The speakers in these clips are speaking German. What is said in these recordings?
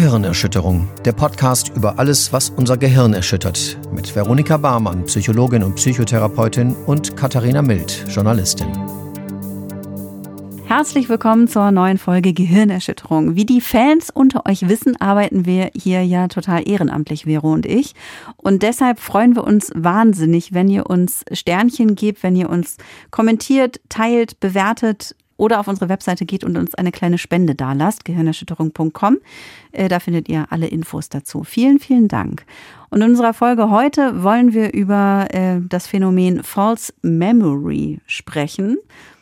Gehirnerschütterung, der Podcast über alles, was unser Gehirn erschüttert, mit Veronika Barmann, Psychologin und Psychotherapeutin und Katharina Mild, Journalistin. Herzlich willkommen zur neuen Folge Gehirnerschütterung. Wie die Fans unter euch wissen, arbeiten wir hier ja total ehrenamtlich, Vero und ich. Und deshalb freuen wir uns wahnsinnig, wenn ihr uns Sternchen gebt, wenn ihr uns kommentiert, teilt, bewertet, oder auf unsere Webseite geht und uns eine kleine Spende dalasst, gehirnerschütterung.com. Äh, da findet ihr alle Infos dazu. Vielen, vielen Dank. Und in unserer Folge heute wollen wir über äh, das Phänomen False Memory sprechen.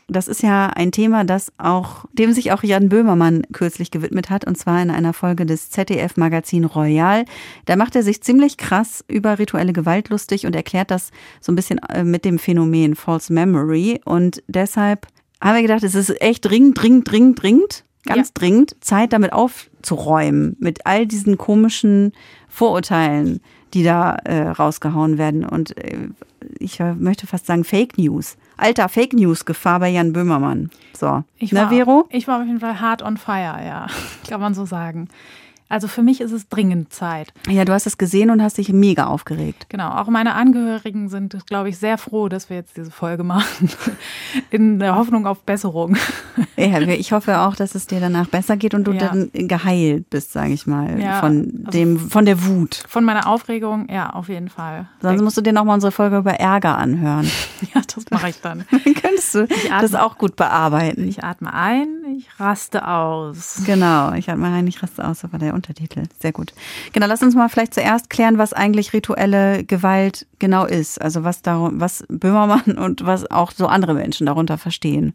Das ist ja ein Thema, das auch, dem sich auch Jan Böhmermann kürzlich gewidmet hat, und zwar in einer Folge des ZDF-Magazin Royal. Da macht er sich ziemlich krass über rituelle Gewalt lustig und erklärt das so ein bisschen äh, mit dem Phänomen False Memory. Und deshalb haben wir gedacht, es ist echt dringend, dringend, dringend, dringend, ganz ja. dringend, Zeit damit aufzuräumen, mit all diesen komischen Vorurteilen, die da äh, rausgehauen werden. Und äh, ich möchte fast sagen Fake News. Alter Fake News Gefahr bei Jan Böhmermann. So, ich ne, war, ne, Vero? Ich war auf jeden Fall hard on fire, ja, kann man so sagen. Also für mich ist es dringend Zeit. Ja, du hast es gesehen und hast dich mega aufgeregt. Genau, auch meine Angehörigen sind, glaube ich, sehr froh, dass wir jetzt diese Folge machen. In der Hoffnung auf Besserung. Ja, ich hoffe auch, dass es dir danach besser geht und du ja. dann geheilt bist, sage ich mal, ja, von also dem, von der Wut. Von meiner Aufregung, ja, auf jeden Fall. Sonst musst du dir nochmal unsere Folge über Ärger anhören. ja, das mache ich dann. dann könntest du atme, das auch gut bearbeiten. Ich atme ein, ich raste aus. Genau, ich atme ein, ich raste aus, aber der Untertitel. Sehr gut. Genau, lass uns mal vielleicht zuerst klären, was eigentlich rituelle Gewalt genau ist. Also was darum, was Böhmermann und was auch so andere Menschen darunter verstehen.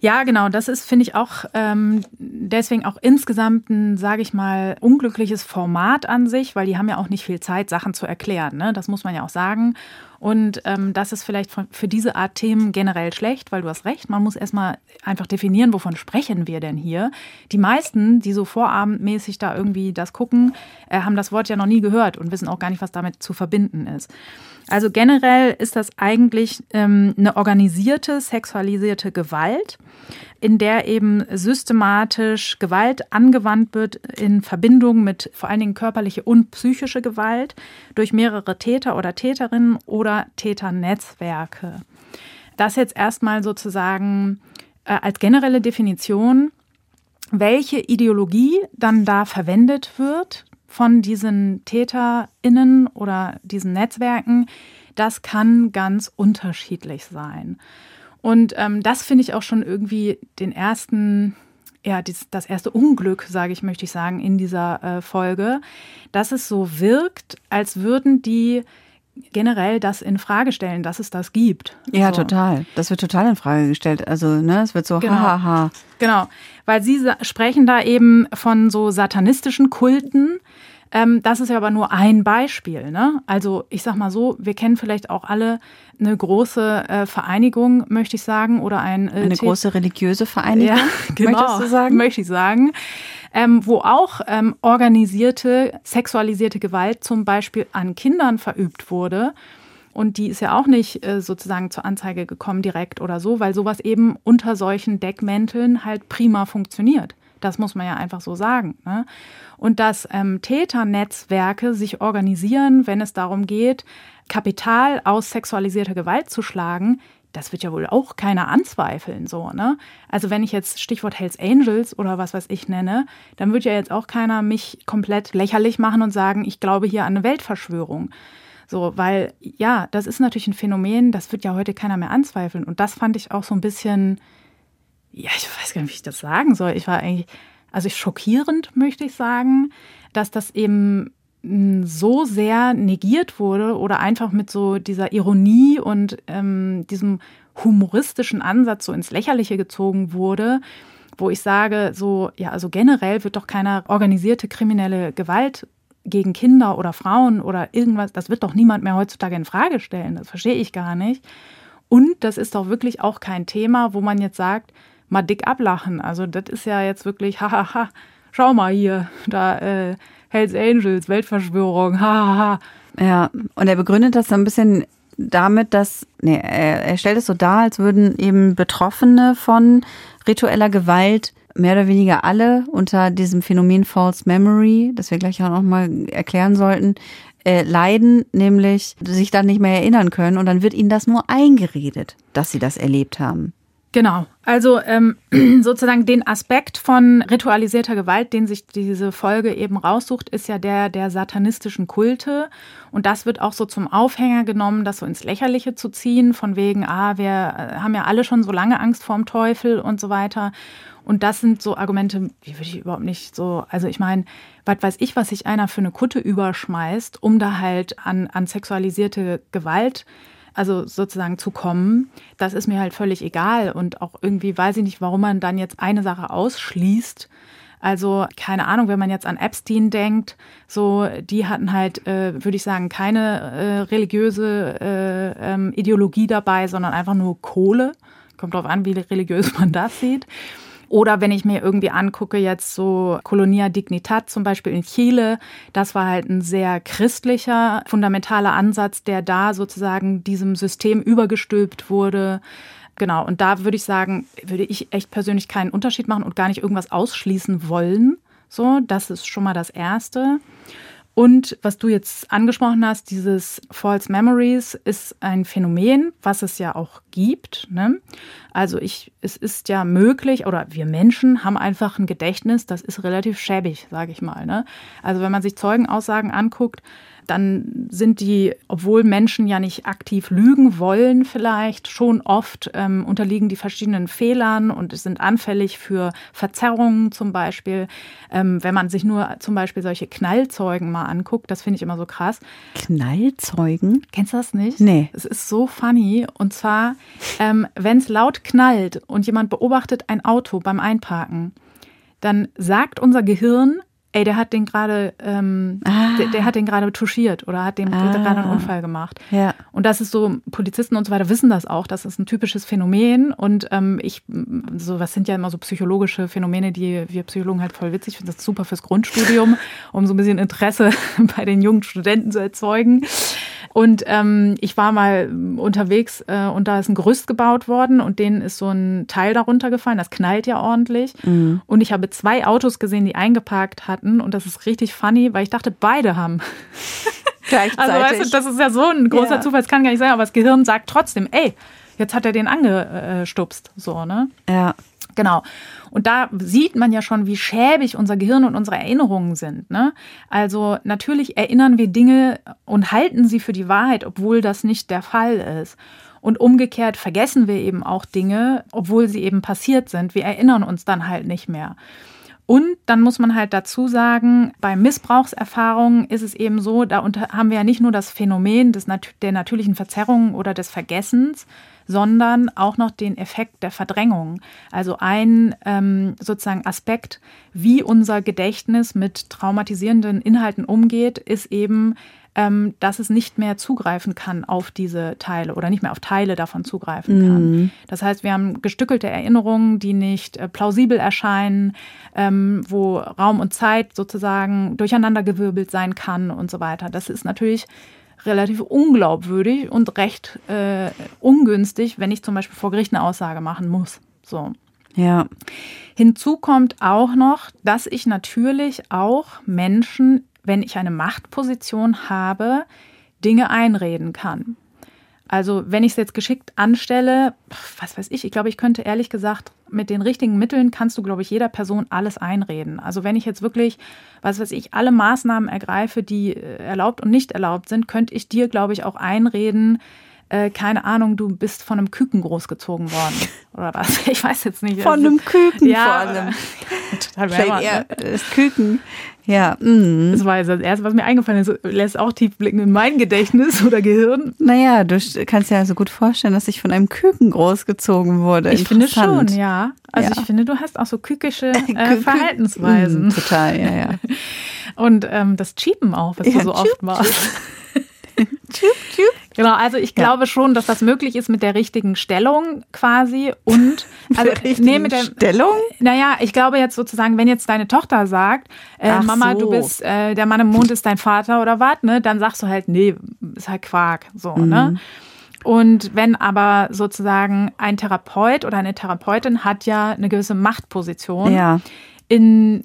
Ja, genau. Das ist, finde ich, auch ähm, deswegen auch insgesamt ein, sage ich mal, unglückliches Format an sich, weil die haben ja auch nicht viel Zeit, Sachen zu erklären. Ne? Das muss man ja auch sagen. Und ähm, das ist vielleicht für diese Art Themen generell schlecht, weil du hast recht, man muss erstmal einfach definieren, wovon sprechen wir denn hier. Die meisten, die so vorabendmäßig da irgendwie das gucken, äh, haben das Wort ja noch nie gehört und wissen auch gar nicht, was damit zu verbinden ist. Also generell ist das eigentlich ähm, eine organisierte, sexualisierte Gewalt, in der eben systematisch Gewalt angewandt wird in Verbindung mit vor allen Dingen körperliche und psychische Gewalt durch mehrere Täter oder Täterinnen oder Täternetzwerke. Das jetzt erstmal sozusagen äh, als generelle Definition welche Ideologie dann da verwendet wird von diesen TäterInnen oder diesen Netzwerken, das kann ganz unterschiedlich sein. Und ähm, das finde ich auch schon irgendwie den ersten, ja, das erste Unglück, sage ich, möchte ich sagen, in dieser äh, Folge, dass es so wirkt, als würden die generell das in Frage stellen, dass es das gibt. Ja, so. total. Das wird total in Frage gestellt. Also, ne, es wird so genau. hahaha. Genau, weil sie sprechen da eben von so satanistischen Kulten. Ähm, das ist ja aber nur ein Beispiel. Ne? Also ich sag mal so, wir kennen vielleicht auch alle eine große äh, Vereinigung, möchte ich sagen, oder ein äh, eine große religiöse Vereinigung, ja, genau? Möchte ich sagen ähm, wo auch ähm, organisierte, sexualisierte Gewalt zum Beispiel an Kindern verübt wurde. Und die ist ja auch nicht äh, sozusagen zur Anzeige gekommen direkt oder so, weil sowas eben unter solchen Deckmänteln halt prima funktioniert. Das muss man ja einfach so sagen. Ne? Und dass ähm, Täternetzwerke sich organisieren, wenn es darum geht, Kapital aus sexualisierter Gewalt zu schlagen, das wird ja wohl auch keiner anzweifeln, so, ne? Also wenn ich jetzt Stichwort Hells Angels oder was weiß ich nenne, dann wird ja jetzt auch keiner mich komplett lächerlich machen und sagen, ich glaube hier an eine Weltverschwörung. So, weil ja, das ist natürlich ein Phänomen, das wird ja heute keiner mehr anzweifeln. Und das fand ich auch so ein bisschen, ja, ich weiß gar nicht, wie ich das sagen soll. Ich war eigentlich, also schockierend, möchte ich sagen, dass das eben so sehr negiert wurde oder einfach mit so dieser Ironie und ähm, diesem humoristischen Ansatz so ins Lächerliche gezogen wurde, wo ich sage, so, ja, also generell wird doch keine organisierte kriminelle Gewalt gegen Kinder oder Frauen oder irgendwas, das wird doch niemand mehr heutzutage in Frage stellen. Das verstehe ich gar nicht. Und das ist doch wirklich auch kein Thema, wo man jetzt sagt, mal dick ablachen. Also das ist ja jetzt wirklich, hahaha, schau mal hier, da äh, Hells Angels, Weltverschwörung, hahaha. Ja, und er begründet das so ein bisschen damit, dass, nee, er, er stellt es so dar, als würden eben Betroffene von ritueller Gewalt mehr oder weniger alle unter diesem Phänomen False Memory, das wir gleich auch noch mal erklären sollten, äh, leiden, nämlich sich dann nicht mehr erinnern können und dann wird ihnen das nur eingeredet, dass sie das erlebt haben. Genau. Also ähm, sozusagen den Aspekt von ritualisierter Gewalt, den sich diese Folge eben raussucht, ist ja der der satanistischen Kulte. Und das wird auch so zum Aufhänger genommen, das so ins Lächerliche zu ziehen, von wegen, ah, wir äh, haben ja alle schon so lange Angst vorm Teufel und so weiter. Und das sind so Argumente, die würde ich überhaupt nicht so, also ich meine, was weiß ich, was sich einer für eine Kutte überschmeißt, um da halt an, an sexualisierte Gewalt also sozusagen zu kommen, das ist mir halt völlig egal. Und auch irgendwie weiß ich nicht, warum man dann jetzt eine Sache ausschließt. Also keine Ahnung, wenn man jetzt an Epstein denkt, so die hatten halt, äh, würde ich sagen, keine äh, religiöse äh, ähm, Ideologie dabei, sondern einfach nur Kohle. Kommt drauf an, wie religiös man das sieht. Oder wenn ich mir irgendwie angucke, jetzt so Colonia Dignitat zum Beispiel in Chile, das war halt ein sehr christlicher, fundamentaler Ansatz, der da sozusagen diesem System übergestülpt wurde. Genau, und da würde ich sagen, würde ich echt persönlich keinen Unterschied machen und gar nicht irgendwas ausschließen wollen. So, das ist schon mal das Erste. Und was du jetzt angesprochen hast, dieses False Memories ist ein Phänomen, was es ja auch gibt. Ne? Also ich, es ist ja möglich, oder wir Menschen haben einfach ein Gedächtnis, das ist relativ schäbig, sage ich mal. Ne? Also wenn man sich Zeugenaussagen anguckt, dann sind die, obwohl Menschen ja nicht aktiv lügen wollen, vielleicht schon oft ähm, unterliegen die verschiedenen Fehlern und sind anfällig für Verzerrungen zum Beispiel. Ähm, wenn man sich nur zum Beispiel solche Knallzeugen mal anguckt, das finde ich immer so krass. Knallzeugen? Kennst du das nicht? Nee. Es ist so funny. Und zwar, ähm, wenn es laut knallt und jemand beobachtet ein Auto beim Einparken, dann sagt unser Gehirn, ey, der hat den gerade, ähm, ah. der, der, hat den gerade touchiert oder hat dem ah. gerade einen Unfall gemacht. Ja. Und das ist so, Polizisten und so weiter wissen das auch, das ist ein typisches Phänomen. Und ähm, ich, so, was sind ja immer so psychologische Phänomene, die wir Psychologen halt voll witzig finden. Das ist super fürs Grundstudium, um so ein bisschen Interesse bei den jungen Studenten zu erzeugen. Und ähm, ich war mal unterwegs äh, und da ist ein Gerüst gebaut worden und denen ist so ein Teil darunter gefallen. Das knallt ja ordentlich. Mhm. Und ich habe zwei Autos gesehen, die eingeparkt hatten. Und das ist richtig funny, weil ich dachte, beide haben. Gleichzeitig. Also weißt du, das ist ja so ein großer ja. Zufall, das kann gar nicht sein, aber das Gehirn sagt trotzdem, ey, jetzt hat er den angestupst. So, ne? Ja. Genau. Und da sieht man ja schon, wie schäbig unser Gehirn und unsere Erinnerungen sind. Ne? Also natürlich erinnern wir Dinge und halten sie für die Wahrheit, obwohl das nicht der Fall ist. Und umgekehrt vergessen wir eben auch Dinge, obwohl sie eben passiert sind. Wir erinnern uns dann halt nicht mehr. Und dann muss man halt dazu sagen, bei Missbrauchserfahrungen ist es eben so, da haben wir ja nicht nur das Phänomen des, der natürlichen Verzerrung oder des Vergessens, sondern auch noch den Effekt der Verdrängung. Also ein ähm, sozusagen Aspekt, wie unser Gedächtnis mit traumatisierenden Inhalten umgeht, ist eben, ähm, dass es nicht mehr zugreifen kann auf diese Teile oder nicht mehr auf Teile davon zugreifen kann. Mhm. Das heißt, wir haben gestückelte Erinnerungen, die nicht äh, plausibel erscheinen, ähm, wo Raum und Zeit sozusagen durcheinandergewirbelt sein kann und so weiter. Das ist natürlich relativ unglaubwürdig und recht äh, ungünstig, wenn ich zum Beispiel vor Gericht eine Aussage machen muss. So. Ja. Hinzu kommt auch noch, dass ich natürlich auch Menschen, wenn ich eine Machtposition habe, Dinge einreden kann. Also wenn ich es jetzt geschickt anstelle, was weiß ich, ich glaube, ich könnte ehrlich gesagt, mit den richtigen Mitteln kannst du, glaube ich, jeder Person alles einreden. Also wenn ich jetzt wirklich, was weiß ich, alle Maßnahmen ergreife, die äh, erlaubt und nicht erlaubt sind, könnte ich dir, glaube ich, auch einreden, äh, keine Ahnung, du bist von einem Küken großgezogen worden. Oder was? Ich weiß jetzt nicht. Von einem Küken ja, vor allem. Total Vielleicht eher das Küken. Ja. Mm. Das war das Erste, was mir eingefallen ist. Lässt auch tief blicken in mein Gedächtnis oder Gehirn. Naja, du kannst dir also gut vorstellen, dass ich von einem Küken großgezogen wurde. Ich finde schon, ja. Also ja. ich finde, du hast auch so kükische äh, Verhaltensweisen. Mm, total, ja, ja. Und ähm, das Cheapen auch, was ja, du so oft machst. Tschüp, tschüp. Genau, also ich glaube ja. schon, dass das möglich ist mit der richtigen Stellung quasi und also nee, mit der Stellung. Naja, ich glaube jetzt sozusagen, wenn jetzt deine Tochter sagt, äh, Mama, so. du bist äh, der Mann im Mond ist dein Vater oder was, ne, dann sagst du halt, nee, ist halt Quark, so, ne? mhm. ne? Und wenn aber sozusagen ein Therapeut oder eine Therapeutin hat ja eine gewisse Machtposition. Ja. In,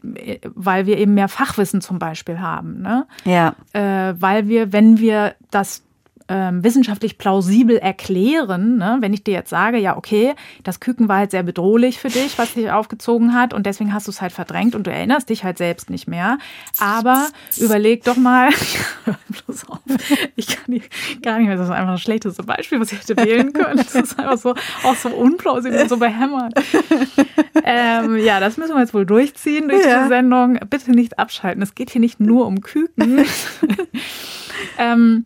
weil wir eben mehr Fachwissen zum Beispiel haben. Ne? Ja. Äh, weil wir, wenn wir das ähm, wissenschaftlich plausibel erklären, ne? wenn ich dir jetzt sage, ja, okay, das Küken war halt sehr bedrohlich für dich, was dich aufgezogen hat und deswegen hast du es halt verdrängt und du erinnerst dich halt selbst nicht mehr. Aber überleg doch mal, bloß auf, ich kann die, gar nicht mehr, das ist einfach das schlechteste Beispiel, was ich hätte wählen können. Das ist einfach so, auch so unplausibel und so behämmert. ähm, ja, das müssen wir jetzt wohl durchziehen durch ja. diese Sendung. Bitte nicht abschalten. Es geht hier nicht nur um Küken. ähm,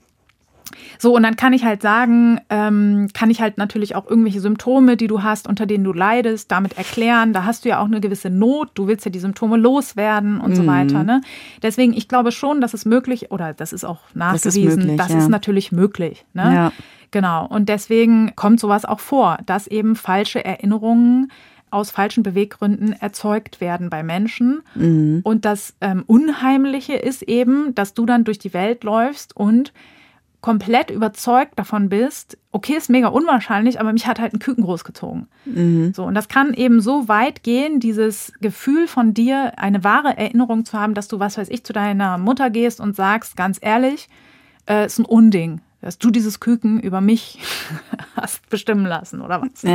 so, und dann kann ich halt sagen, ähm, kann ich halt natürlich auch irgendwelche Symptome, die du hast, unter denen du leidest, damit erklären. Da hast du ja auch eine gewisse Not. Du willst ja die Symptome loswerden und mhm. so weiter. Ne? Deswegen, ich glaube schon, dass es möglich, oder das ist auch nachgewiesen, das ist, möglich, das ja. ist natürlich möglich. Ne? Ja. Genau. Und deswegen kommt sowas auch vor, dass eben falsche Erinnerungen aus falschen Beweggründen erzeugt werden bei Menschen. Mhm. Und das ähm, Unheimliche ist eben, dass du dann durch die Welt läufst und komplett überzeugt davon bist, okay, ist mega unwahrscheinlich, aber mich hat halt ein Küken großgezogen. Mhm. So, und das kann eben so weit gehen, dieses Gefühl von dir, eine wahre Erinnerung zu haben, dass du, was weiß ich, zu deiner Mutter gehst und sagst, ganz ehrlich, äh, ist ein Unding, dass du dieses Küken über mich hast bestimmen lassen oder was. Ne?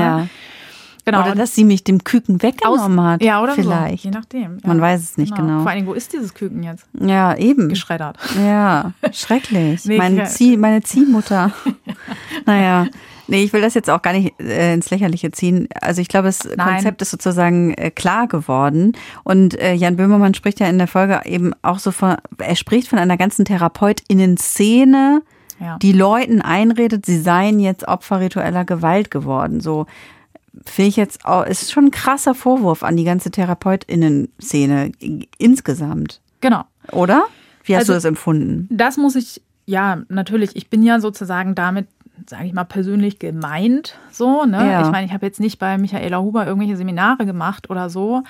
Genau. Oder dass sie mich dem Küken weggenommen Aus, hat. Ja, oder vielleicht. so. Je nachdem. Ja. Man weiß es nicht genau. genau. Vor allen Dingen, wo ist dieses Küken jetzt? Ja, eben. Geschreddert. Ja, schrecklich. nee, meine, Zieh, meine Ziehmutter. naja. Nee, ich will das jetzt auch gar nicht äh, ins Lächerliche ziehen. Also ich glaube, das Nein. Konzept ist sozusagen äh, klar geworden. Und äh, Jan Böhmermann spricht ja in der Folge eben auch so von, er spricht von einer ganzen Therapeutinnen-Szene, ja. die Leuten einredet, sie seien jetzt Opfer ritueller Gewalt geworden. So finde ich jetzt auch, ist schon ein krasser Vorwurf an die ganze TherapeutInnen-Szene insgesamt. Genau. Oder? Wie hast also, du das empfunden? Das muss ich, ja, natürlich, ich bin ja sozusagen damit sage ich mal, persönlich gemeint. So, ne? Ja. Ich meine, ich habe jetzt nicht bei Michaela Huber irgendwelche Seminare gemacht oder so.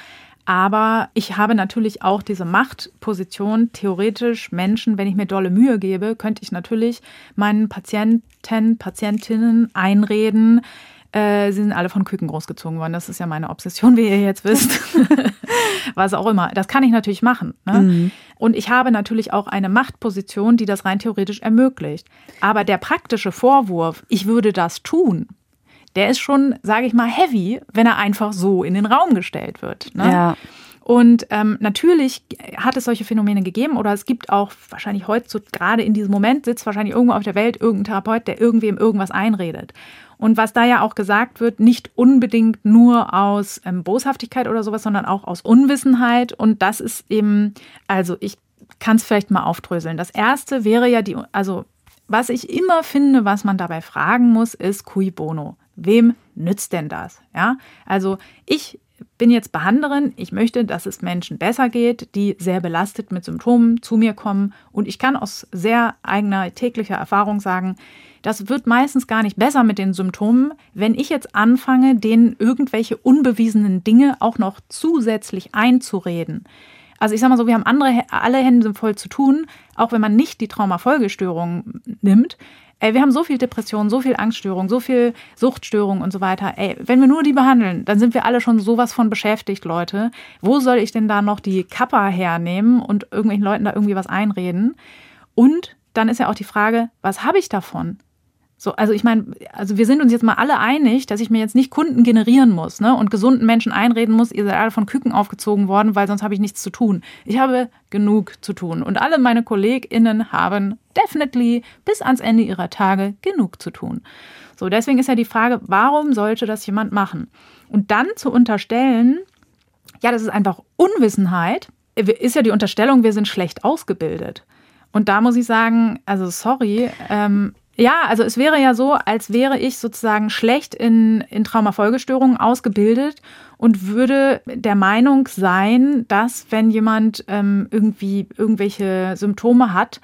Aber ich habe natürlich auch diese Machtposition, theoretisch Menschen, wenn ich mir dolle Mühe gebe, könnte ich natürlich meinen Patienten, Patientinnen einreden, äh, sie sind alle von Küken großgezogen worden. Das ist ja meine Obsession, wie ihr jetzt wisst. Was auch immer. Das kann ich natürlich machen. Ne? Mhm. Und ich habe natürlich auch eine Machtposition, die das rein theoretisch ermöglicht. Aber der praktische Vorwurf, ich würde das tun, der ist schon, sage ich mal, heavy, wenn er einfach so in den Raum gestellt wird. Ne? Ja. Und ähm, natürlich hat es solche Phänomene gegeben oder es gibt auch wahrscheinlich heute, gerade in diesem Moment, sitzt wahrscheinlich irgendwo auf der Welt irgendein Therapeut, der irgendwem irgendwas einredet. Und was da ja auch gesagt wird, nicht unbedingt nur aus ähm, Boshaftigkeit oder sowas, sondern auch aus Unwissenheit. Und das ist eben, also ich kann es vielleicht mal aufdröseln. Das erste wäre ja die, also was ich immer finde, was man dabei fragen muss, ist cui bono. Wem nützt denn das? Ja, also ich bin jetzt Behandlerin, ich möchte, dass es Menschen besser geht, die sehr belastet mit Symptomen zu mir kommen. Und ich kann aus sehr eigener täglicher Erfahrung sagen, das wird meistens gar nicht besser mit den Symptomen, wenn ich jetzt anfange, denen irgendwelche unbewiesenen Dinge auch noch zusätzlich einzureden. Also ich sage mal so, wir haben andere, alle Hände voll zu tun, auch wenn man nicht die Traumafolgestörung nimmt. Ey, wir haben so viel Depression, so viel Angststörung, so viel Suchtstörung und so weiter. Ey, wenn wir nur die behandeln, dann sind wir alle schon sowas von beschäftigt, Leute. Wo soll ich denn da noch die Kappa hernehmen und irgendwelchen Leuten da irgendwie was einreden? Und dann ist ja auch die Frage, was habe ich davon? So, also ich meine, also wir sind uns jetzt mal alle einig, dass ich mir jetzt nicht Kunden generieren muss ne, und gesunden Menschen einreden muss, ihr seid alle von Küken aufgezogen worden, weil sonst habe ich nichts zu tun. Ich habe genug zu tun und alle meine KollegInnen haben definitely bis ans Ende ihrer Tage genug zu tun. So, deswegen ist ja die Frage, warum sollte das jemand machen? Und dann zu unterstellen, ja, das ist einfach Unwissenheit, ist ja die Unterstellung, wir sind schlecht ausgebildet. Und da muss ich sagen, also sorry, ähm, ja, also es wäre ja so, als wäre ich sozusagen schlecht in, in Traumafolgestörungen ausgebildet und würde der Meinung sein, dass wenn jemand ähm, irgendwie irgendwelche Symptome hat,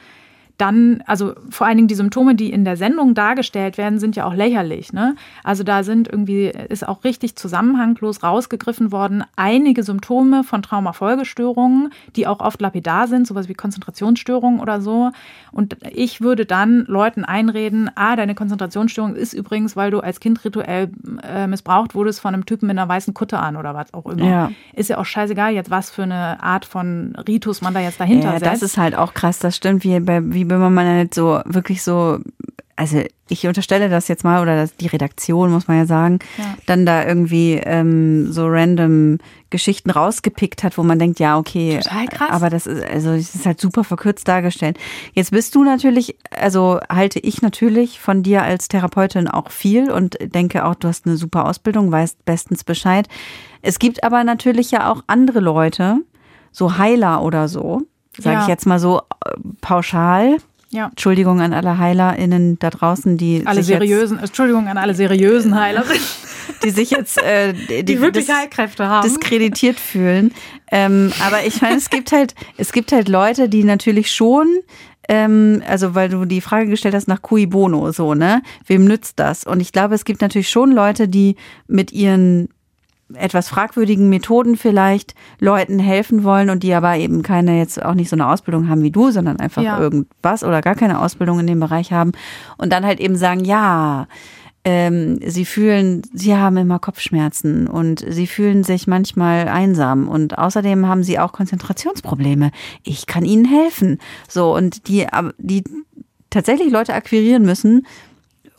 dann, also vor allen Dingen die Symptome, die in der Sendung dargestellt werden, sind ja auch lächerlich. Ne? Also da sind irgendwie, ist auch richtig zusammenhanglos rausgegriffen worden, einige Symptome von Traumafolgestörungen, die auch oft lapidar sind, sowas wie Konzentrationsstörungen oder so. Und ich würde dann Leuten einreden, ah, deine Konzentrationsstörung ist übrigens, weil du als Kind rituell äh, missbraucht wurdest von einem Typen mit einer weißen Kutte an oder was auch immer. Ja. Ist ja auch scheißegal jetzt, was für eine Art von Ritus man da jetzt dahinter ja, setzt. Das ist halt auch krass, das stimmt, wie bei, wie Böhmermann halt so wirklich so, also ich unterstelle das jetzt mal, oder das, die Redaktion, muss man ja sagen, ja. dann da irgendwie ähm, so random Geschichten rausgepickt hat, wo man denkt, ja, okay, aber das ist, also das ist halt super verkürzt dargestellt. Jetzt bist du natürlich, also halte ich natürlich von dir als Therapeutin auch viel und denke auch, du hast eine super Ausbildung, weißt bestens Bescheid. Es gibt aber natürlich ja auch andere Leute, so Heiler oder so, sage ja. ich jetzt mal so äh, pauschal. Ja. Entschuldigung an alle HeilerInnen da draußen, die. Alle seriösen, Entschuldigung an alle seriösen Heiler. die sich jetzt äh, die, die wirklich dis Heilkräfte haben. diskreditiert fühlen. Ähm, aber ich meine, es gibt halt, es gibt halt Leute, die natürlich schon ähm, also weil du die Frage gestellt hast nach cui bono, so, ne? Wem nützt das? Und ich glaube, es gibt natürlich schon Leute, die mit ihren etwas fragwürdigen Methoden vielleicht Leuten helfen wollen und die aber eben keine jetzt auch nicht so eine Ausbildung haben wie du, sondern einfach ja. irgendwas oder gar keine Ausbildung in dem Bereich haben und dann halt eben sagen, ja, ähm, sie fühlen, sie haben immer Kopfschmerzen und sie fühlen sich manchmal einsam und außerdem haben sie auch Konzentrationsprobleme. Ich kann ihnen helfen. So und die, die tatsächlich Leute akquirieren müssen,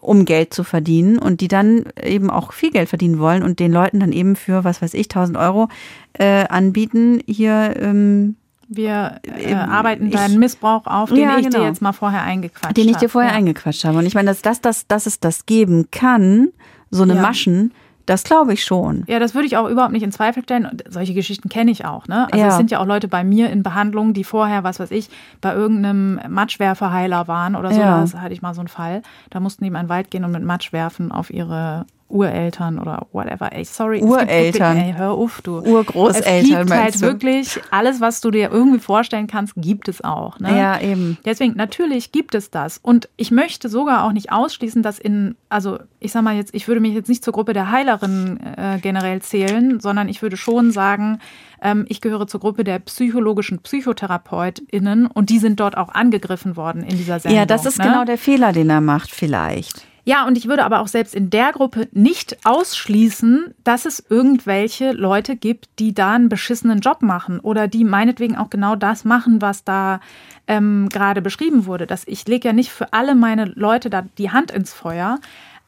um Geld zu verdienen und die dann eben auch viel Geld verdienen wollen und den Leuten dann eben für, was weiß ich, 1000 Euro äh, anbieten, hier. Ähm, wir äh, arbeiten deinen Missbrauch auf, den ja, ich genau. dir jetzt mal vorher eingequatscht habe. Den ich dir vorher ja. eingequatscht habe. Und ich meine, dass, das, dass, dass es das geben kann, so eine ja. Maschen, das glaube ich schon. Ja, das würde ich auch überhaupt nicht in Zweifel stellen. Und solche Geschichten kenne ich auch. Ne? Also ja. es sind ja auch Leute bei mir in Behandlung, die vorher, was weiß ich, bei irgendeinem Matschwerferheiler waren oder so. Ja. Das hatte ich mal so einen Fall. Da mussten die in den Wald gehen und mit Matsch werfen auf ihre Ureltern oder whatever. Ey, sorry. Ureltern. Wirklich, ey, hör auf, du. Urgroßeltern. Es gibt halt du? wirklich alles, was du dir irgendwie vorstellen kannst, gibt es auch. Ne? Ja, eben. Deswegen, natürlich gibt es das. Und ich möchte sogar auch nicht ausschließen, dass in, also ich sag mal jetzt, ich würde mich jetzt nicht zur Gruppe der Heilerinnen äh, generell zählen, sondern ich würde schon sagen, ähm, ich gehöre zur Gruppe der psychologischen PsychotherapeutInnen und die sind dort auch angegriffen worden in dieser Sendung. Ja, das ist ne? genau der Fehler, den er macht, vielleicht. Ja, und ich würde aber auch selbst in der Gruppe nicht ausschließen, dass es irgendwelche Leute gibt, die da einen beschissenen Job machen oder die meinetwegen auch genau das machen, was da ähm, gerade beschrieben wurde. Dass ich lege ja nicht für alle meine Leute da die Hand ins Feuer.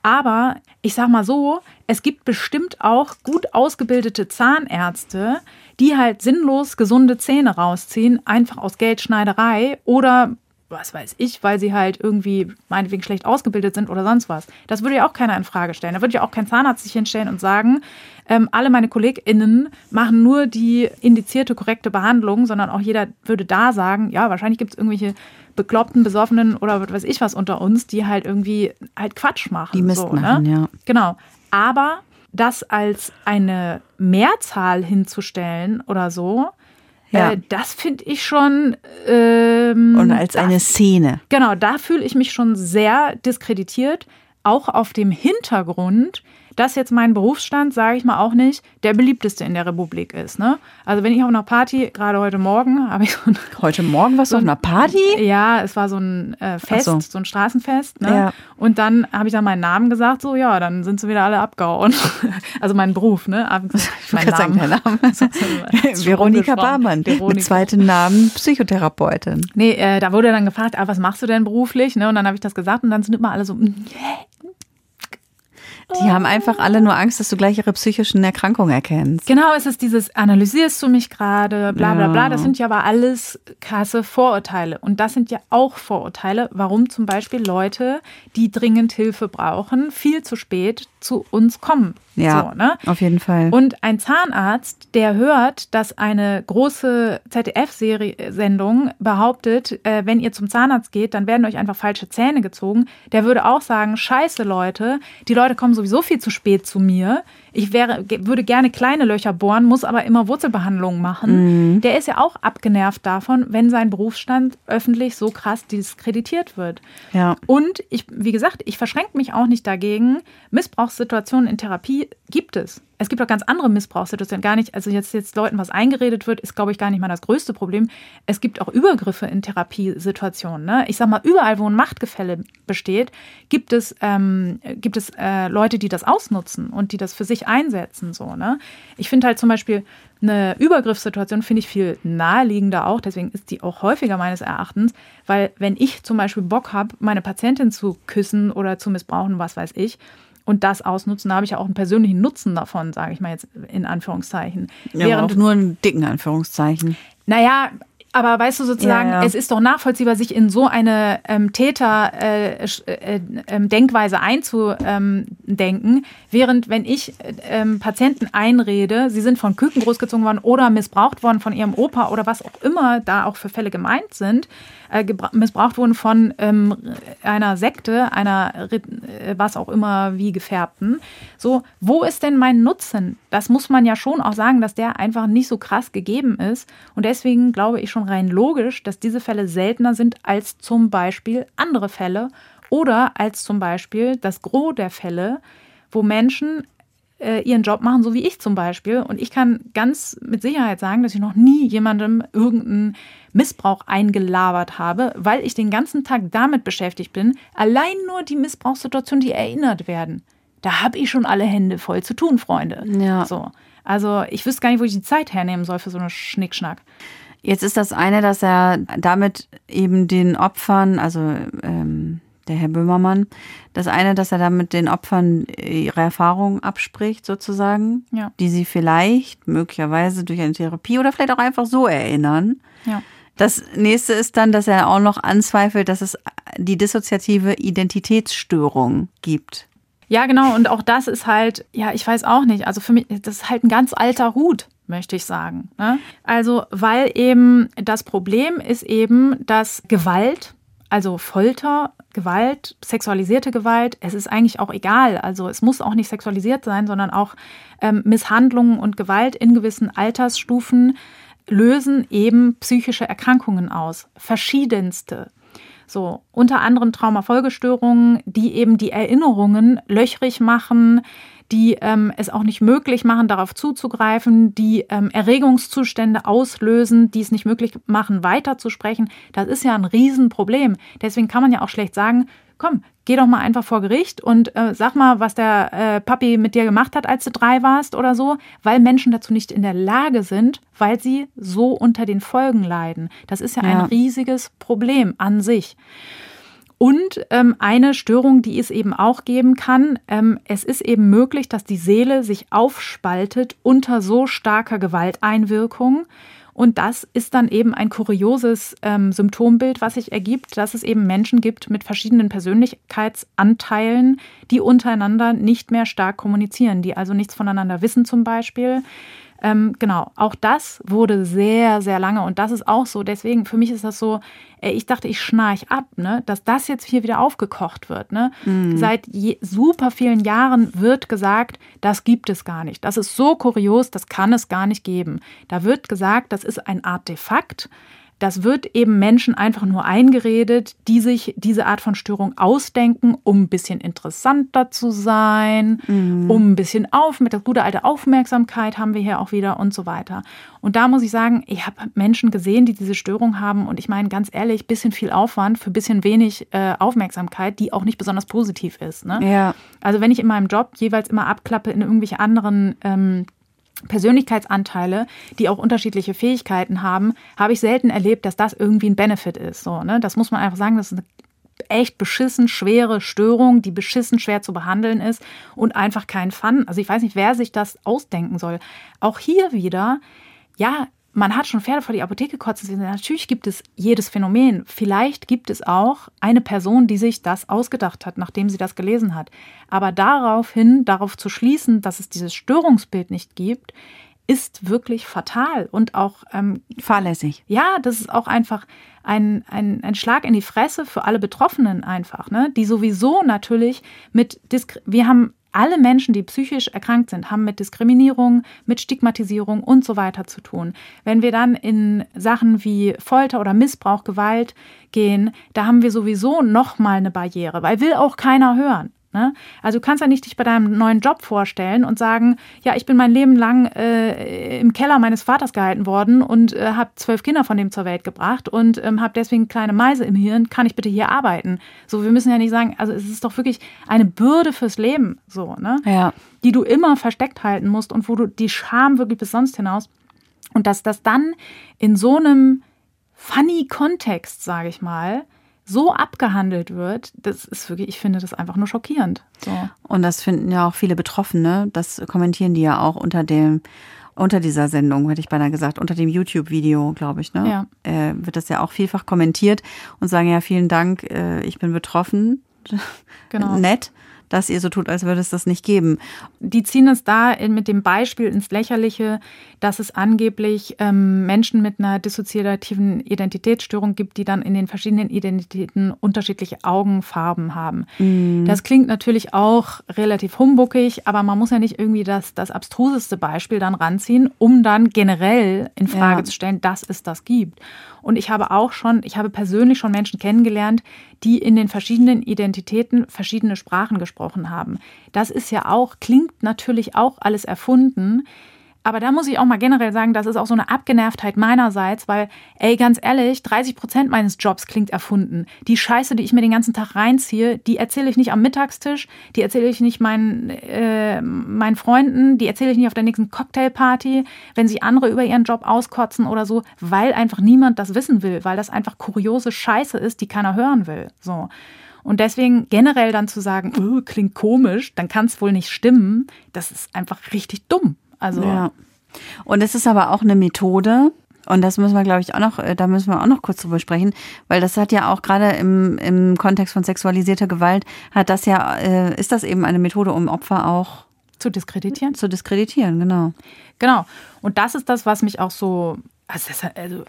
Aber ich sag mal so, es gibt bestimmt auch gut ausgebildete Zahnärzte, die halt sinnlos gesunde Zähne rausziehen, einfach aus Geldschneiderei oder was weiß ich, weil sie halt irgendwie meinetwegen schlecht ausgebildet sind oder sonst was. Das würde ja auch keiner in Frage stellen. Da würde ja auch kein Zahnarzt sich hinstellen und sagen, ähm, alle meine KollegInnen machen nur die indizierte, korrekte Behandlung, sondern auch jeder würde da sagen, ja, wahrscheinlich gibt es irgendwelche bekloppten, besoffenen oder was weiß ich was unter uns, die halt irgendwie halt Quatsch machen. Die Mist so, ne? machen, ne? ja. Genau. Aber das als eine Mehrzahl hinzustellen oder so, ja. Äh, das finde ich schon. Ähm, Und als das, eine Szene. Genau, da fühle ich mich schon sehr diskreditiert. Auch auf dem Hintergrund, dass jetzt mein Berufsstand, sage ich mal auch nicht, der beliebteste in der Republik ist. Ne? Also wenn ich auf einer Party, gerade heute Morgen, habe ich so ein... Heute Morgen warst du auf einer Party? Ja, es war so ein äh, Fest, so. so. ein Straßenfest. Ne? Ja. Und dann habe ich dann meinen Namen gesagt, so ja, dann sind sie wieder alle abgehauen. also meinen Beruf, ne? Ich mein Namen. Sagen, Name. Veronika Barmann, Veronika. mit zweiten Namen Psychotherapeutin. Nee, äh, da wurde dann gefragt, ah, was machst du denn beruflich? Ne? Und dann habe ich das gesagt und dann sind immer alle so, mm, die haben einfach alle nur Angst, dass du gleich ihre psychischen Erkrankungen erkennst. Genau, es ist dieses, analysierst du mich gerade, bla bla bla. Das sind ja aber alles krasse Vorurteile. Und das sind ja auch Vorurteile, warum zum Beispiel Leute, die dringend Hilfe brauchen, viel zu spät zu uns kommen. Ja, so, ne? auf jeden Fall. Und ein Zahnarzt, der hört, dass eine große ZDF-Sendung behauptet, äh, wenn ihr zum Zahnarzt geht, dann werden euch einfach falsche Zähne gezogen, der würde auch sagen, scheiße Leute, die Leute kommen sowieso viel zu spät zu mir. Ich wäre, würde gerne kleine Löcher bohren, muss aber immer Wurzelbehandlungen machen. Mhm. Der ist ja auch abgenervt davon, wenn sein Berufsstand öffentlich so krass diskreditiert wird. Ja. Und ich, wie gesagt, ich verschränke mich auch nicht dagegen. Missbrauchssituationen in Therapie gibt es es gibt auch ganz andere Missbrauchssituationen. Gar nicht, also jetzt, jetzt Leuten was eingeredet wird, ist, glaube ich, gar nicht mal das größte Problem. Es gibt auch Übergriffe in Therapiesituationen. Ne? Ich sage mal, überall, wo ein Machtgefälle besteht, gibt es, ähm, gibt es äh, Leute, die das ausnutzen und die das für sich einsetzen. So, ne? Ich finde halt zum Beispiel eine Übergriffssituation, finde ich viel naheliegender auch. Deswegen ist die auch häufiger meines Erachtens. Weil wenn ich zum Beispiel Bock habe, meine Patientin zu küssen oder zu missbrauchen, was weiß ich, und das ausnutzen, da habe ich ja auch einen persönlichen Nutzen davon, sage ich mal jetzt in Anführungszeichen. Ja, Während, nur in dicken Anführungszeichen. Naja, aber weißt du sozusagen, ja, ja. es ist doch nachvollziehbar, sich in so eine ähm, Täter-Denkweise äh, äh, einzudenken, während wenn ich äh, Patienten einrede, sie sind von Küken großgezogen worden oder missbraucht worden von ihrem Opa oder was auch immer da auch für Fälle gemeint sind, äh, missbraucht wurden von ähm, einer Sekte, einer äh, was auch immer wie gefärbten. So, wo ist denn mein Nutzen? Das muss man ja schon auch sagen, dass der einfach nicht so krass gegeben ist. Und deswegen glaube ich schon rein logisch, dass diese Fälle seltener sind als zum Beispiel andere Fälle oder als zum Beispiel das Gros der Fälle, wo Menschen äh, ihren Job machen, so wie ich zum Beispiel. Und ich kann ganz mit Sicherheit sagen, dass ich noch nie jemandem irgendeinen Missbrauch eingelabert habe, weil ich den ganzen Tag damit beschäftigt bin, allein nur die Missbrauchssituationen, die erinnert werden. Da habe ich schon alle Hände voll zu tun, Freunde. Ja. So. Also ich wüsste gar nicht, wo ich die Zeit hernehmen soll für so einen Schnickschnack. Jetzt ist das eine, dass er damit eben den Opfern, also ähm, der Herr Böhmermann. Das eine, dass er damit den Opfern ihre Erfahrungen abspricht, sozusagen, ja. die sie vielleicht möglicherweise durch eine Therapie oder vielleicht auch einfach so erinnern. Ja. Das nächste ist dann, dass er auch noch anzweifelt, dass es die dissoziative Identitätsstörung gibt. Ja, genau. Und auch das ist halt, ja, ich weiß auch nicht. Also für mich, das ist halt ein ganz alter Hut, möchte ich sagen. Ne? Also, weil eben das Problem ist eben, dass Gewalt, also Folter, Gewalt, sexualisierte Gewalt, es ist eigentlich auch egal. Also es muss auch nicht sexualisiert sein, sondern auch ähm, Misshandlungen und Gewalt in gewissen Altersstufen lösen eben psychische Erkrankungen aus. Verschiedenste. So, unter anderem Traumafolgestörungen, die eben die Erinnerungen löchrig machen, die ähm, es auch nicht möglich machen, darauf zuzugreifen, die ähm, Erregungszustände auslösen, die es nicht möglich machen, weiterzusprechen. Das ist ja ein Riesenproblem. Deswegen kann man ja auch schlecht sagen, komm, geh doch mal einfach vor Gericht und äh, sag mal, was der äh, Papi mit dir gemacht hat, als du drei warst oder so, weil Menschen dazu nicht in der Lage sind, weil sie so unter den Folgen leiden. Das ist ja, ja. ein riesiges Problem an sich. Und ähm, eine Störung, die es eben auch geben kann, ähm, es ist eben möglich, dass die Seele sich aufspaltet unter so starker Gewalteinwirkung. Und das ist dann eben ein kurioses ähm, Symptombild, was sich ergibt, dass es eben Menschen gibt mit verschiedenen Persönlichkeitsanteilen, die untereinander nicht mehr stark kommunizieren, die also nichts voneinander wissen zum Beispiel, ähm, genau, auch das wurde sehr, sehr lange und das ist auch so. Deswegen, für mich ist das so, ey, ich dachte, ich schnarch ab, ne, dass das jetzt hier wieder aufgekocht wird. Ne? Mhm. Seit je, super vielen Jahren wird gesagt, das gibt es gar nicht. Das ist so kurios, das kann es gar nicht geben. Da wird gesagt, das ist ein Artefakt das wird eben Menschen einfach nur eingeredet, die sich diese Art von Störung ausdenken, um ein bisschen interessanter zu sein, mhm. um ein bisschen auf, mit der gute alte Aufmerksamkeit haben wir hier auch wieder und so weiter. Und da muss ich sagen, ich habe Menschen gesehen, die diese Störung haben und ich meine ganz ehrlich, bisschen viel Aufwand für bisschen wenig äh, Aufmerksamkeit, die auch nicht besonders positiv ist. Ne? Ja. Also wenn ich in meinem Job jeweils immer abklappe in irgendwelche anderen ähm, Persönlichkeitsanteile, die auch unterschiedliche Fähigkeiten haben, habe ich selten erlebt, dass das irgendwie ein Benefit ist. So, ne? Das muss man einfach sagen, das ist eine echt beschissen schwere Störung, die beschissen schwer zu behandeln ist und einfach kein Fun. Also ich weiß nicht, wer sich das ausdenken soll. Auch hier wieder, ja, man hat schon Pferde vor die Apotheke kotzen. Natürlich gibt es jedes Phänomen. Vielleicht gibt es auch eine Person, die sich das ausgedacht hat, nachdem sie das gelesen hat. Aber daraufhin, darauf zu schließen, dass es dieses Störungsbild nicht gibt, ist wirklich fatal und auch ähm, fahrlässig. Ja, das ist auch einfach ein, ein, ein Schlag in die Fresse für alle Betroffenen einfach, ne? die sowieso natürlich mit, Disk wir haben alle Menschen, die psychisch erkrankt sind, haben mit Diskriminierung, mit Stigmatisierung und so weiter zu tun. Wenn wir dann in Sachen wie Folter oder Missbrauch, Gewalt gehen, da haben wir sowieso noch mal eine Barriere, weil will auch keiner hören. Ne? Also du kannst ja nicht dich bei deinem neuen Job vorstellen und sagen, ja, ich bin mein Leben lang äh, im Keller meines Vaters gehalten worden und äh, habe zwölf Kinder von dem zur Welt gebracht und ähm, habe deswegen kleine Meise im Hirn, kann ich bitte hier arbeiten? So, wir müssen ja nicht sagen, also es ist doch wirklich eine Bürde fürs Leben, so, ne? Ja. Die du immer versteckt halten musst und wo du die Scham wirklich bis sonst hinaus und dass das dann in so einem funny Kontext, sage ich mal, so abgehandelt wird, das ist wirklich, ich finde das einfach nur schockierend. So. Und das finden ja auch viele Betroffene, das kommentieren die ja auch unter dem unter dieser Sendung, hätte ich beinahe gesagt, unter dem YouTube-Video, glaube ich, ne? Ja. Äh, wird das ja auch vielfach kommentiert und sagen ja vielen Dank, äh, ich bin betroffen. Genau. Nett dass ihr so tut, als würde es das nicht geben. Die ziehen es da mit dem Beispiel ins Lächerliche, dass es angeblich ähm, Menschen mit einer dissoziativen Identitätsstörung gibt, die dann in den verschiedenen Identitäten unterschiedliche Augenfarben haben. Mhm. Das klingt natürlich auch relativ humbuckig, aber man muss ja nicht irgendwie das, das abstruseste Beispiel dann ranziehen, um dann generell in Frage ja. zu stellen, dass es das gibt. Und ich habe auch schon, ich habe persönlich schon Menschen kennengelernt, die in den verschiedenen Identitäten verschiedene Sprachen gesprochen haben. Das ist ja auch, klingt natürlich auch alles erfunden. Aber da muss ich auch mal generell sagen, das ist auch so eine Abgenervtheit meinerseits, weil, ey, ganz ehrlich, 30 Prozent meines Jobs klingt erfunden. Die Scheiße, die ich mir den ganzen Tag reinziehe, die erzähle ich nicht am Mittagstisch, die erzähle ich nicht meinen, äh, meinen Freunden, die erzähle ich nicht auf der nächsten Cocktailparty, wenn sich andere über ihren Job auskotzen oder so, weil einfach niemand das wissen will, weil das einfach kuriose Scheiße ist, die keiner hören will. So. Und deswegen generell dann zu sagen, oh, klingt komisch, dann kann es wohl nicht stimmen, das ist einfach richtig dumm. Also ja. Und es ist aber auch eine Methode, und das müssen wir, glaube ich, auch noch, äh, da müssen wir auch noch kurz drüber sprechen, weil das hat ja auch gerade im, im Kontext von sexualisierter Gewalt, hat das ja, äh, ist das eben eine Methode, um Opfer auch zu diskreditieren? Zu diskreditieren, genau. Genau. Und das ist das, was mich auch so, also, das, also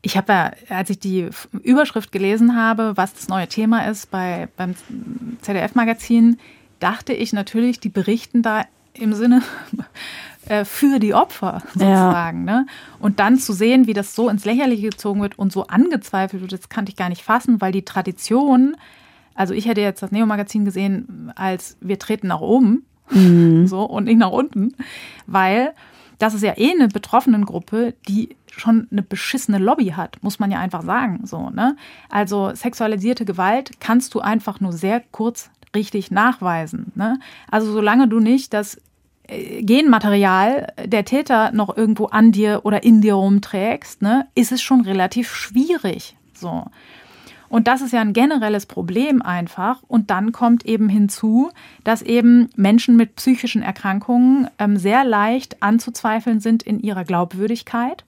ich habe ja, als ich die Überschrift gelesen habe, was das neue Thema ist bei, beim ZDF-Magazin, dachte ich natürlich, die berichten da im Sinne äh, für die Opfer sozusagen. Ja. Ne? Und dann zu sehen, wie das so ins Lächerliche gezogen wird und so angezweifelt wird, das kannte ich gar nicht fassen, weil die Tradition, also ich hätte jetzt das Neo-Magazin gesehen, als wir treten nach oben mhm. so und nicht nach unten, weil das ist ja eh eine betroffenen Gruppe, die schon eine beschissene Lobby hat, muss man ja einfach sagen. So, ne? Also sexualisierte Gewalt kannst du einfach nur sehr kurz richtig nachweisen. Ne? Also solange du nicht das Genmaterial der Täter noch irgendwo an dir oder in dir rumträgst, ne, ist es schon relativ schwierig. So. Und das ist ja ein generelles Problem einfach. Und dann kommt eben hinzu, dass eben Menschen mit psychischen Erkrankungen ähm, sehr leicht anzuzweifeln sind in ihrer Glaubwürdigkeit.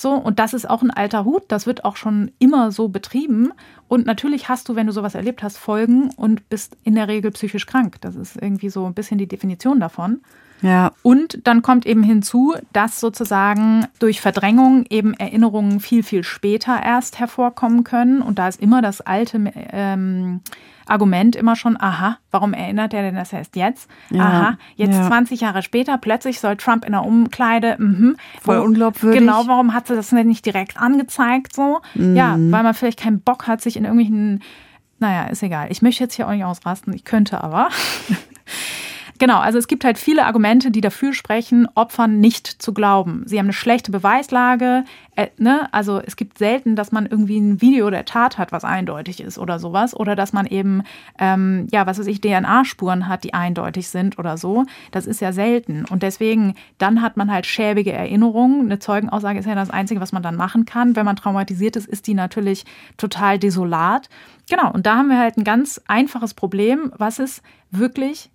So, und das ist auch ein alter Hut, das wird auch schon immer so betrieben. Und natürlich hast du, wenn du sowas erlebt hast, Folgen und bist in der Regel psychisch krank. Das ist irgendwie so ein bisschen die Definition davon. Ja. Und dann kommt eben hinzu, dass sozusagen durch Verdrängung eben Erinnerungen viel, viel später erst hervorkommen können. Und da ist immer das alte ähm, Argument immer schon, aha, warum erinnert er denn das erst jetzt? Ja, aha, jetzt ja. 20 Jahre später, plötzlich soll Trump in der Umkleide, mh, voll unglaubwürdig. Genau, warum hat sie das nicht direkt angezeigt so? Mhm. Ja, weil man vielleicht keinen Bock hat, sich in irgendwelchen, naja, ist egal. Ich möchte jetzt hier auch nicht ausrasten, ich könnte aber. Genau, also es gibt halt viele Argumente, die dafür sprechen, Opfern nicht zu glauben. Sie haben eine schlechte Beweislage. Äh, ne? Also es gibt selten, dass man irgendwie ein Video der Tat hat, was eindeutig ist oder sowas. Oder dass man eben, ähm, ja, was weiß ich, DNA-Spuren hat, die eindeutig sind oder so. Das ist ja selten. Und deswegen, dann hat man halt schäbige Erinnerungen. Eine Zeugenaussage ist ja das Einzige, was man dann machen kann. Wenn man traumatisiert ist, ist die natürlich total desolat. Genau, und da haben wir halt ein ganz einfaches Problem, was es wirklich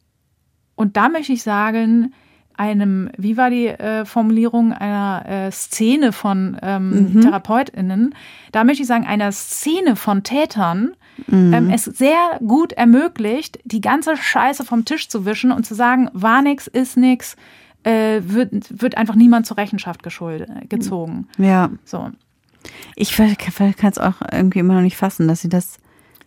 und da möchte ich sagen, einem, wie war die äh, Formulierung einer äh, Szene von ähm, mhm. TherapeutInnen? Da möchte ich sagen, einer Szene von Tätern mhm. ähm, es sehr gut ermöglicht, die ganze Scheiße vom Tisch zu wischen und zu sagen, war nix, ist nix, äh, wird, wird einfach niemand zur Rechenschaft gezogen. Ja. So. Ich kann es auch irgendwie immer noch nicht fassen, dass sie das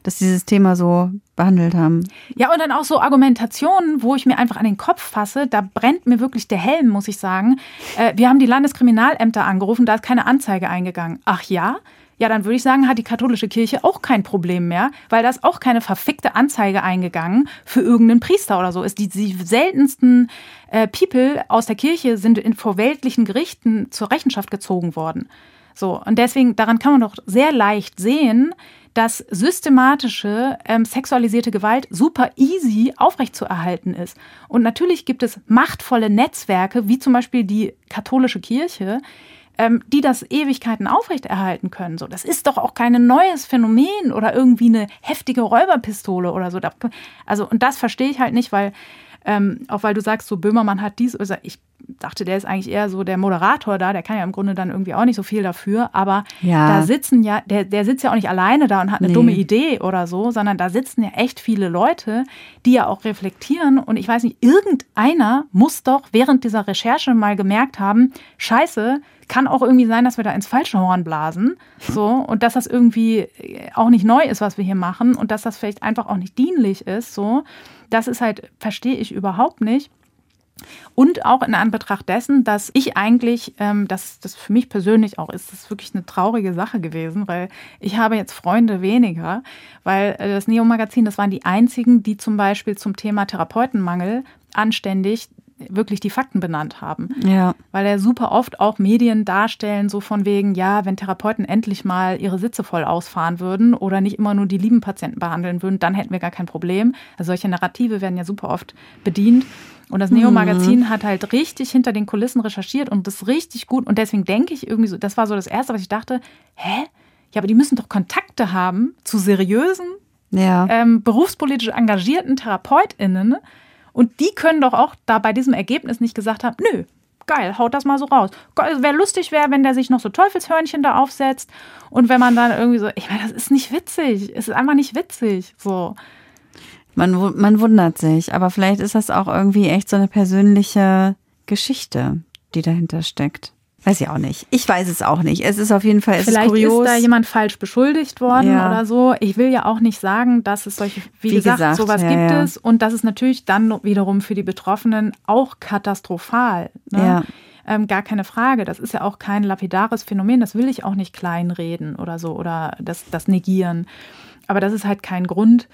dass dieses Thema so behandelt haben. Ja, und dann auch so Argumentationen, wo ich mir einfach an den Kopf fasse, da brennt mir wirklich der Helm, muss ich sagen. Äh, wir haben die Landeskriminalämter angerufen, da ist keine Anzeige eingegangen. Ach ja? Ja, dann würde ich sagen, hat die katholische Kirche auch kein Problem mehr, weil da ist auch keine verfickte Anzeige eingegangen für irgendeinen Priester oder so. Ist die, die seltensten äh, People aus der Kirche sind in vor weltlichen Gerichten zur Rechenschaft gezogen worden. So, und deswegen, daran kann man doch sehr leicht sehen, dass systematische ähm, sexualisierte Gewalt super easy aufrechtzuerhalten ist. Und natürlich gibt es machtvolle Netzwerke, wie zum Beispiel die katholische Kirche, ähm, die das Ewigkeiten aufrechterhalten können. So, das ist doch auch kein neues Phänomen oder irgendwie eine heftige Räuberpistole oder so. Also, und das verstehe ich halt nicht, weil ähm, auch weil du sagst, so Böhmermann hat dies, also ich dachte, der ist eigentlich eher so der Moderator da, der kann ja im Grunde dann irgendwie auch nicht so viel dafür, aber ja. da sitzen ja, der, der sitzt ja auch nicht alleine da und hat eine nee. dumme Idee oder so, sondern da sitzen ja echt viele Leute, die ja auch reflektieren und ich weiß nicht, irgendeiner muss doch während dieser Recherche mal gemerkt haben, scheiße, kann auch irgendwie sein, dass wir da ins falsche Horn blasen, so, und dass das irgendwie auch nicht neu ist, was wir hier machen und dass das vielleicht einfach auch nicht dienlich ist, so. Das ist halt, verstehe ich überhaupt nicht. Und auch in Anbetracht dessen, dass ich eigentlich, ähm, dass das für mich persönlich auch ist, das ist wirklich eine traurige Sache gewesen, weil ich habe jetzt Freunde weniger, weil äh, das Neo-Magazin, das waren die einzigen, die zum Beispiel zum Thema Therapeutenmangel anständig wirklich die Fakten benannt haben. Ja. Weil er super oft auch Medien darstellen, so von wegen, ja, wenn Therapeuten endlich mal ihre Sitze voll ausfahren würden oder nicht immer nur die lieben Patienten behandeln würden, dann hätten wir gar kein Problem. Also solche Narrative werden ja super oft bedient. Und das Neo-Magazin mhm. hat halt richtig hinter den Kulissen recherchiert und das richtig gut. Und deswegen denke ich irgendwie so, das war so das Erste, was ich dachte, hä? Ja, aber die müssen doch Kontakte haben zu seriösen, ja. ähm, berufspolitisch engagierten TherapeutInnen, und die können doch auch da bei diesem Ergebnis nicht gesagt haben, nö, geil, haut das mal so raus. Wäre lustig wäre, wenn der sich noch so Teufelshörnchen da aufsetzt und wenn man dann irgendwie so, ich meine, das ist nicht witzig. Es ist einfach nicht witzig. So. Man, man wundert sich, aber vielleicht ist das auch irgendwie echt so eine persönliche Geschichte, die dahinter steckt. Weiß ich auch nicht. Ich weiß es auch nicht. Es ist auf jeden Fall es Vielleicht ist, kurios. ist da jemand falsch beschuldigt worden ja. oder so. Ich will ja auch nicht sagen, dass es solche, wie, wie gesagt, gesagt, sowas ja, gibt ja. es. Und das ist natürlich dann wiederum für die Betroffenen auch katastrophal. Ne? Ähm, gar keine Frage. Das ist ja auch kein lapidares Phänomen. Das will ich auch nicht kleinreden oder so oder das, das negieren. Aber das ist halt kein Grund,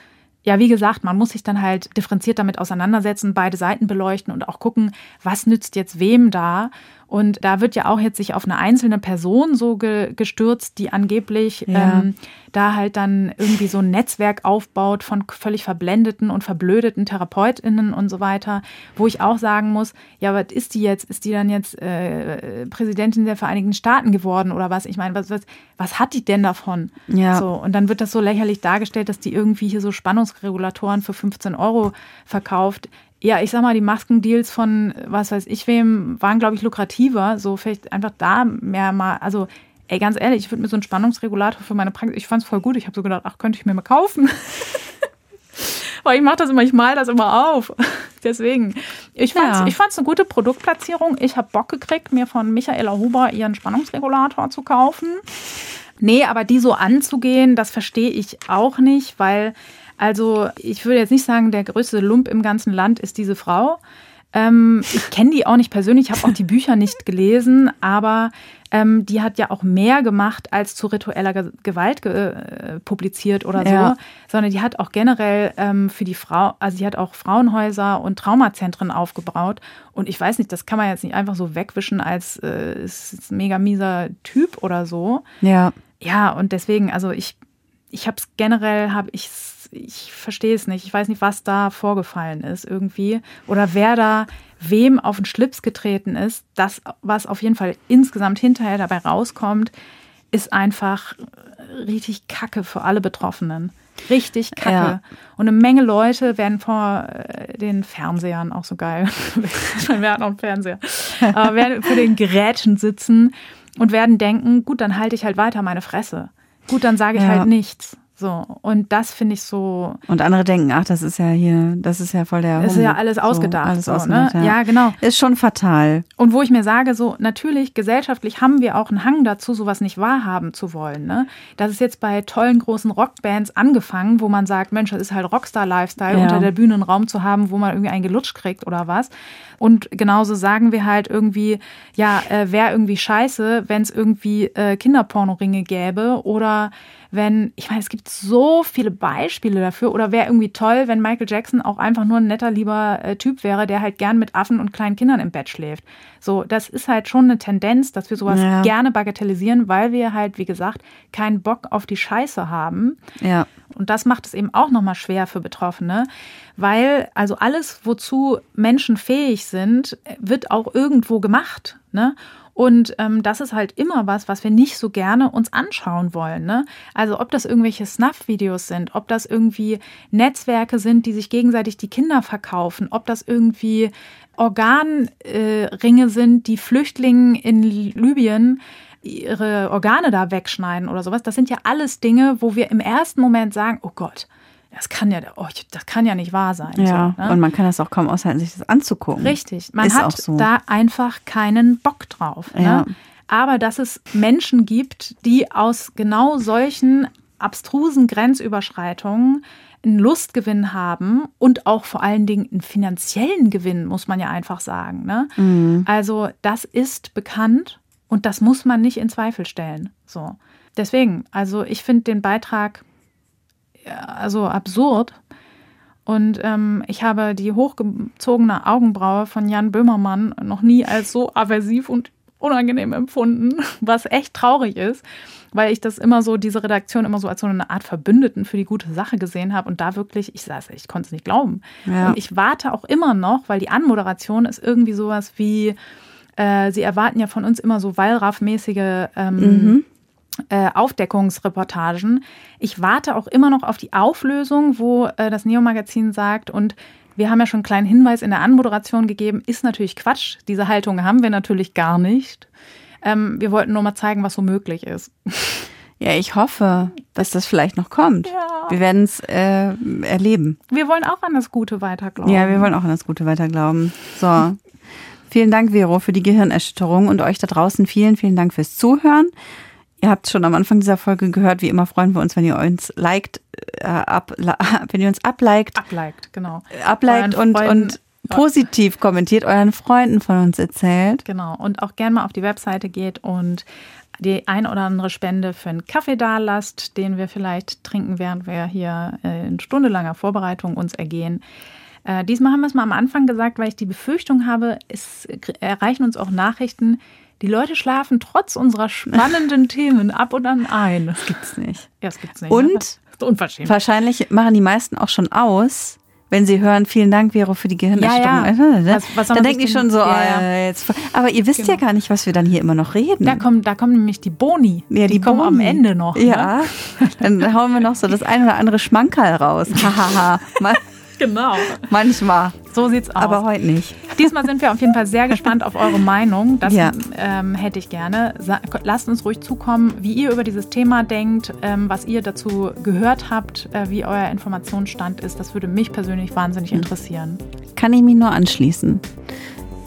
ja, wie gesagt, man muss sich dann halt differenziert damit auseinandersetzen, beide Seiten beleuchten und auch gucken, was nützt jetzt wem da und da wird ja auch jetzt sich auf eine einzelne Person so ge gestürzt, die angeblich ja. ähm, da halt dann irgendwie so ein Netzwerk aufbaut von völlig verblendeten und verblödeten TherapeutInnen und so weiter, wo ich auch sagen muss, ja, was ist die jetzt? Ist die dann jetzt äh, Präsidentin der Vereinigten Staaten geworden oder was? Ich meine, was, was, was hat die denn davon? Ja. So, und dann wird das so lächerlich dargestellt, dass die irgendwie hier so Spannungsregulatoren für 15 Euro verkauft ja, ich sag mal, die Maskendeals von was weiß ich wem waren, glaube ich, lukrativer. So vielleicht einfach da mehr mal, also ey, ganz ehrlich, ich würde mir so einen Spannungsregulator für meine Praxis, ich fand es voll gut. Ich habe so gedacht, ach, könnte ich mir mal kaufen. Weil ich mache das immer, ich mal das immer auf. Deswegen. Ich fand es ja. ich fand's eine gute Produktplatzierung. Ich habe Bock gekriegt, mir von Michaela Huber ihren Spannungsregulator zu kaufen. Nee, aber die so anzugehen, das verstehe ich auch nicht, weil also ich würde jetzt nicht sagen, der größte Lump im ganzen Land ist diese Frau. Ähm, ich kenne die auch nicht persönlich, habe auch die Bücher nicht gelesen, aber ähm, die hat ja auch mehr gemacht als zu ritueller Ge Gewalt ge äh, publiziert oder so, ja. sondern die hat auch generell ähm, für die Frau, also sie hat auch Frauenhäuser und Traumazentren aufgebaut. Und ich weiß nicht, das kann man jetzt nicht einfach so wegwischen als äh, ist ein mega mieser Typ oder so. Ja. Ja, und deswegen, also ich, ich habe es generell, habe ich es ich verstehe es nicht. Ich weiß nicht, was da vorgefallen ist irgendwie oder wer da wem auf den Schlips getreten ist. Das, was auf jeden Fall insgesamt hinterher dabei rauskommt, ist einfach richtig Kacke für alle Betroffenen. Richtig kacke. Ja. Und eine Menge Leute werden vor äh, den Fernsehern, auch so geil, wir hatten auch einen Fernseher, aber werden vor den Geräten sitzen und werden denken, gut, dann halte ich halt weiter meine Fresse. Gut, dann sage ich ja. halt nichts. So, und das finde ich so. Und andere denken, ach, das ist ja hier, das ist ja voll der. Das ist ja alles ausgedacht. So, alles so, ne? ausgedacht, ja. ja, genau. Ist schon fatal. Und wo ich mir sage, so natürlich, gesellschaftlich haben wir auch einen Hang dazu, sowas nicht wahrhaben zu wollen. Ne? Das ist jetzt bei tollen großen Rockbands angefangen, wo man sagt, Mensch, das ist halt Rockstar-Lifestyle, ja. unter der Bühne einen Raum zu haben, wo man irgendwie einen gelutscht kriegt oder was. Und genauso sagen wir halt irgendwie, ja, äh, wäre irgendwie scheiße, wenn es irgendwie äh, Kinderpornoringe gäbe oder wenn, ich meine, es gibt so viele Beispiele dafür, oder wäre irgendwie toll, wenn Michael Jackson auch einfach nur ein netter, lieber äh, Typ wäre, der halt gern mit Affen und kleinen Kindern im Bett schläft. So, das ist halt schon eine Tendenz, dass wir sowas ja. gerne bagatellisieren, weil wir halt, wie gesagt, keinen Bock auf die Scheiße haben. Ja. Und das macht es eben auch nochmal schwer für Betroffene, weil also alles, wozu Menschen fähig sind, wird auch irgendwo gemacht. Ne? Und ähm, das ist halt immer was, was wir nicht so gerne uns anschauen wollen. Ne? Also ob das irgendwelche Snuff-Videos sind, ob das irgendwie Netzwerke sind, die sich gegenseitig die Kinder verkaufen, ob das irgendwie Organringe äh, sind, die Flüchtlingen in Libyen ihre Organe da wegschneiden oder sowas. Das sind ja alles Dinge, wo wir im ersten Moment sagen, oh Gott, das kann ja, oh, das kann ja nicht wahr sein. Ja, so, ne? und man kann das auch kaum aushalten, sich das anzugucken. Richtig, man Ist hat so. da einfach keinen Bock drauf. Ne? Ja. Aber dass es Menschen gibt, die aus genau solchen abstrusen Grenzüberschreitungen einen Lustgewinn haben und auch vor allen Dingen einen finanziellen Gewinn, muss man ja einfach sagen. Ne? Mhm. Also das ist bekannt und das muss man nicht in Zweifel stellen. So. Deswegen, also ich finde den Beitrag also absurd. Und ähm, ich habe die hochgezogene Augenbraue von Jan Böhmermann noch nie als so aversiv und unangenehm empfunden, was echt traurig ist, weil ich das immer so, diese Redaktion immer so als so eine Art Verbündeten für die gute Sache gesehen habe und da wirklich, ich saß, ich konnte es nicht glauben. Ja. Und ich warte auch immer noch, weil die Anmoderation ist irgendwie sowas wie, äh, sie erwarten ja von uns immer so Wallraff-mäßige ähm, mhm. Äh, Aufdeckungsreportagen. Ich warte auch immer noch auf die Auflösung, wo äh, das Neo-Magazin sagt, und wir haben ja schon einen kleinen Hinweis in der Anmoderation gegeben, ist natürlich Quatsch. Diese Haltung haben wir natürlich gar nicht. Ähm, wir wollten nur mal zeigen, was so möglich ist. Ja, ich hoffe, dass das vielleicht noch kommt. Ja. Wir werden es äh, erleben. Wir wollen auch an das Gute weiterglauben. Ja, wir wollen auch an das Gute weiterglauben. So. vielen Dank, Vero, für die Gehirnerschütterung und euch da draußen vielen, vielen Dank fürs Zuhören. Ihr habt schon am Anfang dieser Folge gehört, wie immer freuen wir uns, wenn ihr uns liked, äh, ab, wenn ihr uns abliked. Abliked, genau. Abliked und, und positiv kommentiert, euren Freunden von uns erzählt. Genau. Und auch gerne mal auf die Webseite geht und die ein oder andere Spende für einen Kaffee da lasst, den wir vielleicht trinken, während wir hier in stundelanger Vorbereitung uns ergehen. Äh, diesmal haben wir es mal am Anfang gesagt, weil ich die Befürchtung habe, es erreichen uns auch Nachrichten, die Leute schlafen trotz unserer spannenden Themen ab und an ein. Das gibt's nicht. Ja, das gibt's nicht. Und unverschämt. wahrscheinlich machen die meisten auch schon aus, wenn sie hören, vielen Dank, Vero, für die Gehirnerstörung. Ja, ja. Was, was dann denken die schon so, ja, äh, jetzt. Aber ihr wisst genau. ja gar nicht, was wir dann hier immer noch reden. Da kommen, da kommen nämlich die Boni. Ja, die, die kommen am Ende noch. Ja. Ne? Dann hauen wir noch so das ein oder andere Schmankerl raus. Hahaha. genau. Manchmal. So sieht's aus. Aber heute nicht. Diesmal sind wir auf jeden Fall sehr gespannt auf eure Meinung. Das ja. ähm, hätte ich gerne. Lasst uns ruhig zukommen, wie ihr über dieses Thema denkt, ähm, was ihr dazu gehört habt, äh, wie euer Informationsstand ist. Das würde mich persönlich wahnsinnig interessieren. Kann ich mich nur anschließen.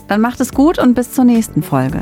Dann macht es gut und bis zur nächsten Folge.